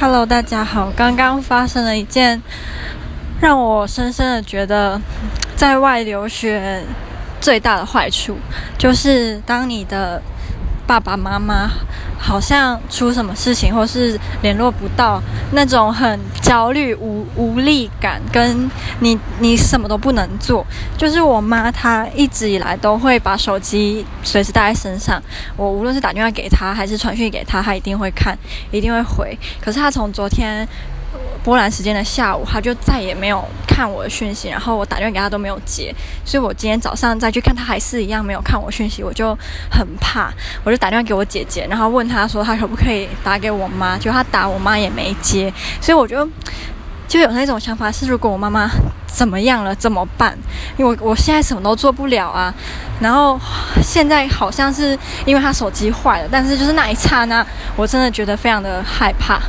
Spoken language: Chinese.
Hello，大家好。刚刚发生了一件让我深深的觉得，在外留学最大的坏处，就是当你的爸爸妈妈好像出什么事情，或是联络不到，那种很焦虑、无无力感，跟你你什么都不能做。就是我妈，她一直以来都会把手机随时带在身上。我无论是打电话给她，还是传讯给她，她一定会看，一定会回。可是她从昨天波兰时间的下午，他就再也没有看我的讯息，然后我打电话给他都没有接。所以我今天早上再去看，他还是一样没有看我讯息，我就很怕，我就打电话给我姐姐，然后问她说她可不可以打给我妈，结果她打我妈也没接，所以我就就有那种想法是，如果我妈妈怎么样了怎么办？因为我我现在什么都做不了啊。然后现在好像是因为她手机坏了，但是就是那一刹那，我真的觉得非常的害怕。